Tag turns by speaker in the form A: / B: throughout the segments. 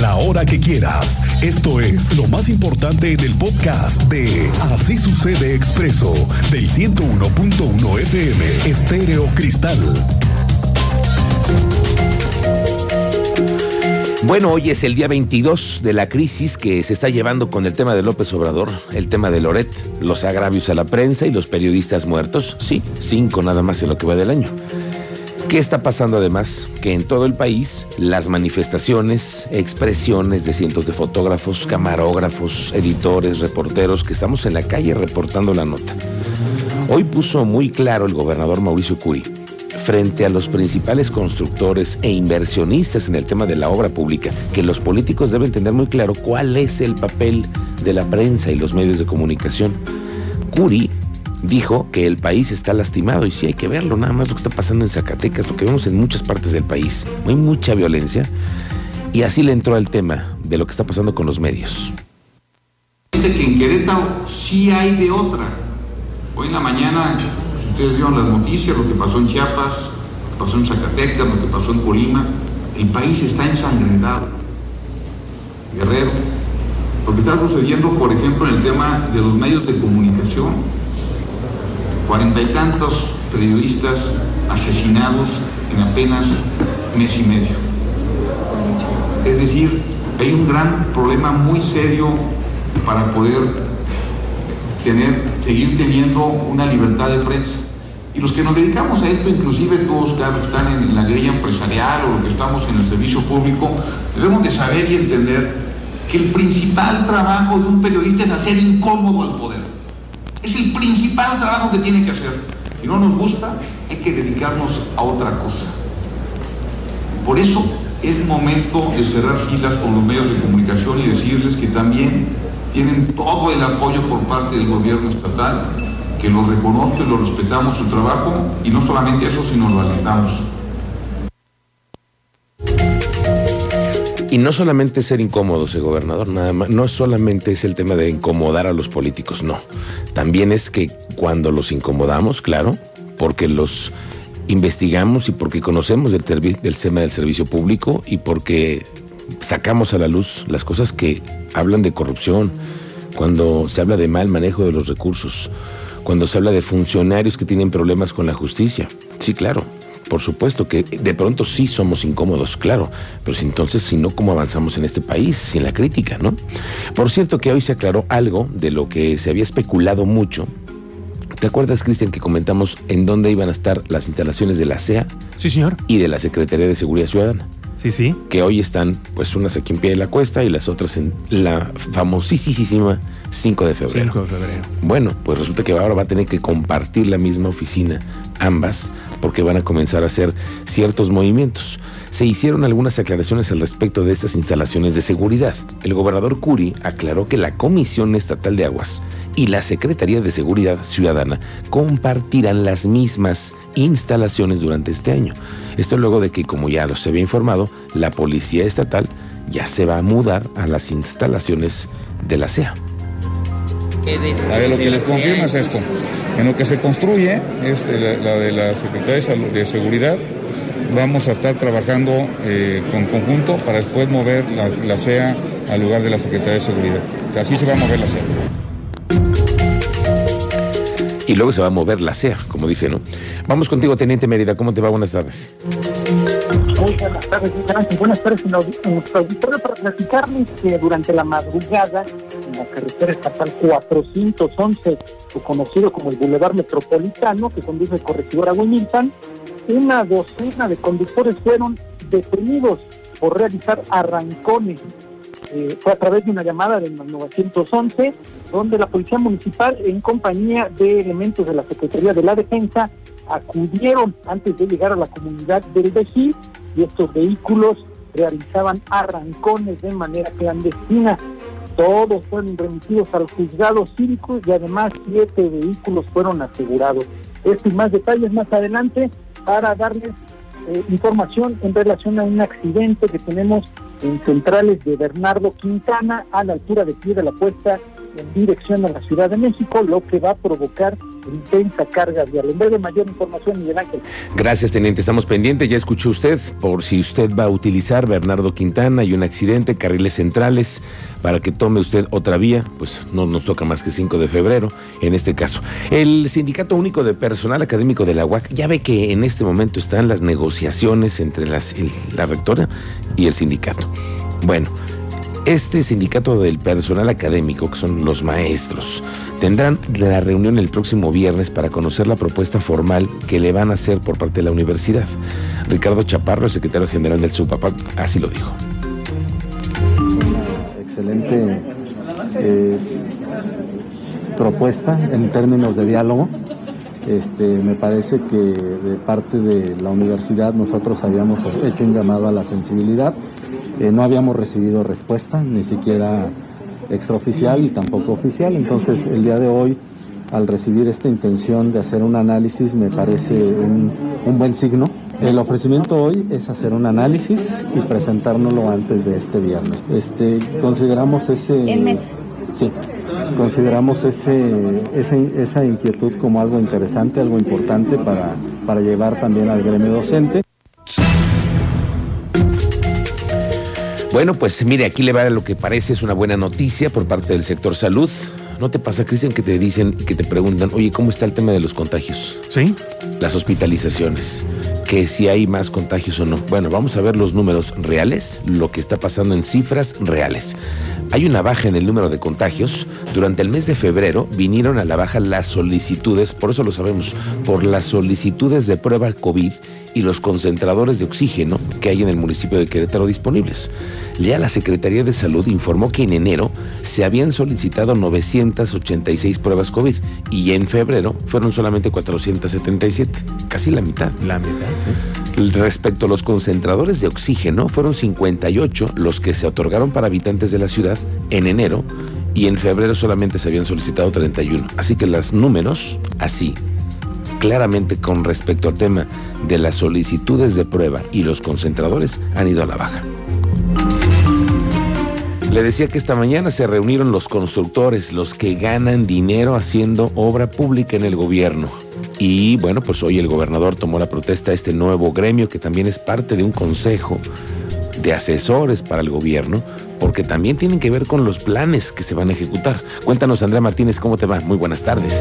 A: la hora que quieras. Esto es lo más importante en el podcast de Así sucede expreso del 101.1 FM Estéreo Cristal.
B: Bueno, hoy es el día 22 de la crisis que se está llevando con el tema de López Obrador, el tema de Loret, los agravios a la prensa y los periodistas muertos. Sí, cinco nada más en lo que va del año. ¿Qué está pasando además? Que en todo el país las manifestaciones, expresiones de cientos de fotógrafos, camarógrafos, editores, reporteros que estamos en la calle reportando la nota. Hoy puso muy claro el gobernador Mauricio Curi frente a los principales constructores e inversionistas en el tema de la obra pública, que los políticos deben tener muy claro cuál es el papel de la prensa y los medios de comunicación. Curi dijo que el país está lastimado y sí hay que verlo, nada más lo que está pasando en Zacatecas, lo que vemos en muchas partes del país. Hay mucha violencia y así le entró al tema de lo que está pasando con los medios.
C: Que en Querétaro sí hay de otra. Hoy en la mañana Ustedes vieron las noticias, lo que pasó en Chiapas, lo que pasó en Zacatecas, lo que pasó en Colima. El país está ensangrentado. Guerrero. Lo que está sucediendo, por ejemplo, en el tema de los medios de comunicación. Cuarenta y tantos periodistas asesinados en apenas mes y medio. Es decir, hay un gran problema muy serio para poder tener, seguir teniendo una libertad de prensa. Y los que nos dedicamos a esto, inclusive todos que están en la grilla empresarial o los que estamos en el servicio público, debemos de saber y entender que el principal trabajo de un periodista es hacer incómodo al poder. Es el principal trabajo que tiene que hacer. Si no nos gusta, hay que dedicarnos a otra cosa. Por eso es momento de cerrar filas con los medios de comunicación y decirles que también tienen todo el apoyo por parte del gobierno estatal que lo reconozco y lo respetamos su trabajo y no solamente eso, sino lo alentamos.
B: Y no solamente ser incómodo, ese gobernador, nada más, no solamente es el tema de incomodar a los políticos, no. También es que cuando los incomodamos, claro, porque los investigamos y porque conocemos del, del tema del servicio público y porque sacamos a la luz las cosas que hablan de corrupción, cuando se habla de mal manejo de los recursos, cuando se habla de funcionarios que tienen problemas con la justicia. Sí, claro, por supuesto que de pronto sí somos incómodos, claro, pero si entonces, si no, ¿cómo avanzamos en este país? Sin la crítica, ¿no? Por cierto que hoy se aclaró algo de lo que se había especulado mucho. ¿Te acuerdas, Cristian, que comentamos en dónde iban a estar las instalaciones de la CEA?
D: Sí, señor.
B: Y de la Secretaría de Seguridad Ciudadana.
D: Sí, sí.
B: Que hoy están, pues, unas aquí en pie de la cuesta y las otras en la famosísima 5 de febrero.
D: 5 de febrero.
B: Bueno, pues resulta que ahora va a tener que compartir la misma oficina, ambas, porque van a comenzar a hacer ciertos movimientos. Se hicieron algunas aclaraciones al respecto de estas instalaciones de seguridad. El gobernador Curi aclaró que la Comisión Estatal de Aguas y la Secretaría de Seguridad Ciudadana compartirán las mismas instalaciones durante este año. Esto luego de que, como ya los había informado, la Policía Estatal ya se va a mudar a las instalaciones de la CEA.
E: A ver, lo que les confirma es esto. En lo que se construye, este, la, de la Secretaría de Seguridad, vamos a estar trabajando eh, con conjunto para después mover la, la, CEA al lugar de la Secretaría de Seguridad. Así se va a mover la CEA.
B: Y luego se va a mover la CEA, como dice, ¿no? Vamos contigo, Teniente Mérida. ¿Cómo te va? Buenas tardes.
F: Muy buenas tardes. Buenas tardes en nuestro auditorio para platicarles que durante la madrugada la carretera estatal 411, conocido como el Boulevard Metropolitano, que conduce el corregidor a Wilmington, una docena de conductores fueron detenidos por realizar arrancones. Eh, fue a través de una llamada del 911, donde la Policía Municipal, en compañía de elementos de la Secretaría de la Defensa, acudieron antes de llegar a la comunidad del Bejí y estos vehículos realizaban arrancones de manera clandestina. Todos fueron remitidos al juzgado cívico y además siete vehículos fueron asegurados. Esto y más detalles más adelante para darles eh, información en relación a un accidente que tenemos en centrales de Bernardo Quintana a la altura de pie de la puesta en dirección a la Ciudad de México, lo que va a provocar intensa carga vial. En mayor información, Miguel Ángel.
B: Gracias, teniente. Estamos pendientes. Ya escuchó usted, por si usted va a utilizar Bernardo Quintana, hay un accidente, carriles centrales, para que tome usted otra vía, pues no nos toca más que 5 de febrero, en este caso. El Sindicato Único de Personal Académico de la UAC ya ve que en este momento están las negociaciones entre las, la rectora y el sindicato. Bueno, este sindicato del personal académico, que son los maestros, tendrán la reunión el próximo viernes para conocer la propuesta formal que le van a hacer por parte de la universidad. Ricardo Chaparro, el secretario general del SUPAPAC, así lo dijo.
D: excelente eh, propuesta en términos de diálogo. Este, me parece que de parte de la universidad nosotros habíamos hecho un llamado a la sensibilidad eh, no habíamos recibido respuesta, ni siquiera extraoficial y tampoco oficial. Entonces, el día de hoy, al recibir esta intención de hacer un análisis, me parece un, buen signo. El ofrecimiento hoy es hacer un análisis y presentárnoslo antes de este viernes. Este, consideramos ese...
G: En mes.
D: Sí, consideramos ese, esa inquietud como algo interesante, algo importante para, para llevar también al gremio docente.
B: Bueno, pues mire, aquí le va lo que parece es una buena noticia por parte del sector salud. ¿No te pasa, Cristian, que te dicen, que te preguntan, oye, ¿cómo está el tema de los contagios?
H: Sí.
B: Las hospitalizaciones, que si hay más contagios o no. Bueno, vamos a ver los números reales, lo que está pasando en cifras reales. Hay una baja en el número de contagios. Durante el mes de febrero vinieron a la baja las solicitudes, por eso lo sabemos, por las solicitudes de prueba COVID y los concentradores de oxígeno que hay en el municipio de Querétaro disponibles. Ya la Secretaría de Salud informó que en enero se habían solicitado 986 pruebas COVID y en febrero fueron solamente 477, casi la mitad.
H: La mitad.
B: Respecto a los concentradores de oxígeno, fueron 58 los que se otorgaron para habitantes de la ciudad en enero y en febrero solamente se habían solicitado 31. Así que los números, así, claramente con respecto al tema de las solicitudes de prueba y los concentradores han ido a la baja. Le decía que esta mañana se reunieron los constructores, los que ganan dinero haciendo obra pública en el gobierno. Y bueno, pues hoy el gobernador tomó la protesta a este nuevo gremio que también es parte de un consejo de asesores para el gobierno, porque también tienen que ver con los planes que se van a ejecutar. Cuéntanos, Andrea Martínez, ¿cómo te va? Muy buenas tardes.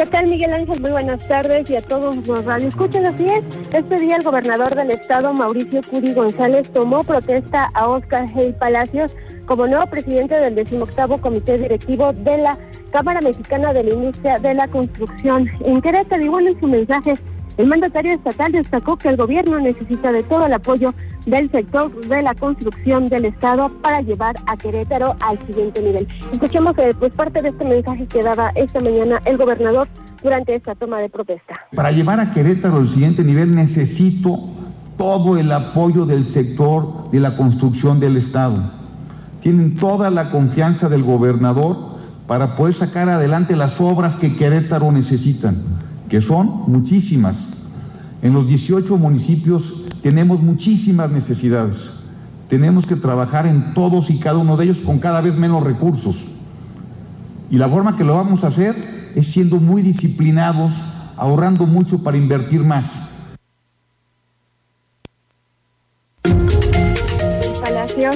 G: ¿Qué tal, Miguel Ángel? Muy buenas tardes y a todos los radioescuchas. Así es, este día el gobernador del estado, Mauricio Curi González, tomó protesta a Oscar Hey Palacios como nuevo presidente del 18 Comité Directivo de la Cámara Mexicana de la Industria de la Construcción. En Querétaro, igual en su mensaje, el mandatario estatal destacó que el gobierno necesita de todo el apoyo del sector de la construcción del Estado para llevar a Querétaro al siguiente nivel. Escuchemos eh, pues parte de este mensaje que daba esta mañana el gobernador durante esta toma de protesta.
I: Para llevar a Querétaro al siguiente nivel necesito todo el apoyo del sector de la construcción del Estado. Tienen toda la confianza del gobernador para poder sacar adelante las obras que Querétaro necesitan que son muchísimas. En los 18 municipios tenemos muchísimas necesidades. Tenemos que trabajar en todos y cada uno de ellos con cada vez menos recursos. Y la forma que lo vamos a hacer es siendo muy disciplinados, ahorrando mucho para invertir más.
G: Palacio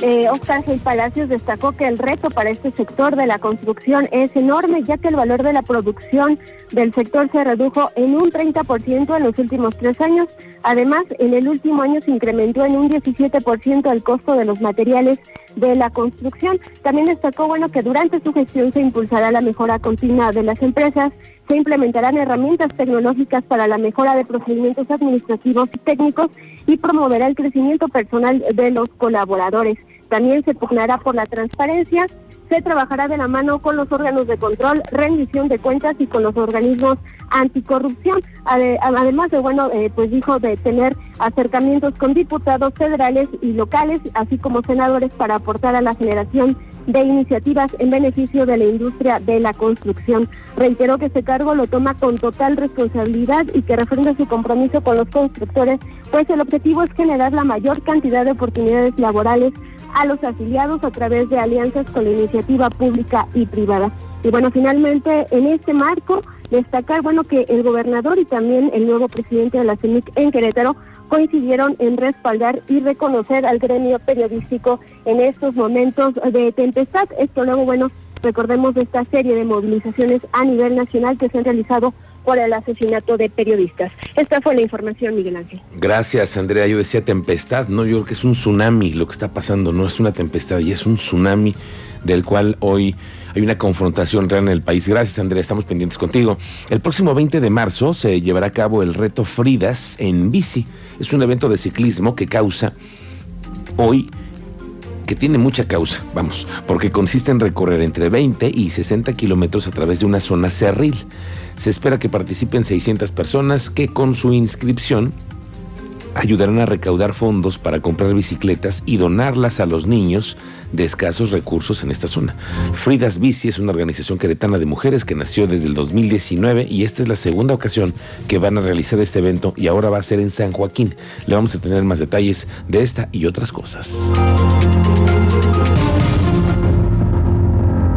G: eh, Oscar Gil Palacios destacó que el reto para este sector de la construcción es enorme, ya que el valor de la producción del sector se redujo en un 30% en los últimos tres años. Además, en el último año se incrementó en un 17% el costo de los materiales de la construcción. También destacó bueno que durante su gestión se impulsará la mejora continua de las empresas, se implementarán herramientas tecnológicas para la mejora de procedimientos administrativos y técnicos y promoverá el crecimiento personal de los colaboradores. También se pugnará por la transparencia, se trabajará de la mano con los órganos de control, rendición de cuentas y con los organismos anticorrupción. Además de, bueno, eh, pues dijo de tener acercamientos con diputados federales y locales, así como senadores para aportar a la generación de iniciativas en beneficio de la industria de la construcción. Reiteró que ese cargo lo toma con total responsabilidad y que refrenda su compromiso con los constructores, pues el objetivo es generar la mayor cantidad de oportunidades laborales a los afiliados a través de alianzas con la iniciativa pública y privada. Y bueno, finalmente en este marco destacar bueno que el gobernador y también el nuevo presidente de la CENIC en Querétaro coincidieron en respaldar y reconocer al gremio periodístico en estos momentos de tempestad. Esto luego, bueno, recordemos esta serie de movilizaciones a nivel nacional que se han realizado por el asesinato de periodistas. Esta fue la información, Miguel Ángel.
B: Gracias, Andrea. Yo decía tempestad, no, yo creo que es un tsunami lo que está pasando, no es una tempestad, y es un tsunami del cual hoy hay una confrontación real en el país. Gracias, Andrea, estamos pendientes contigo. El próximo 20 de marzo se llevará a cabo el reto Fridas en bici. Es un evento de ciclismo que causa hoy que tiene mucha causa, vamos, porque consiste en recorrer entre 20 y 60 kilómetros a través de una zona cerril. Se espera que participen 600 personas que con su inscripción ayudarán a recaudar fondos para comprar bicicletas y donarlas a los niños de escasos recursos en esta zona. Fridas Bici es una organización queretana de mujeres que nació desde el 2019 y esta es la segunda ocasión que van a realizar este evento y ahora va a ser en San Joaquín. Le vamos a tener más detalles de esta y otras cosas.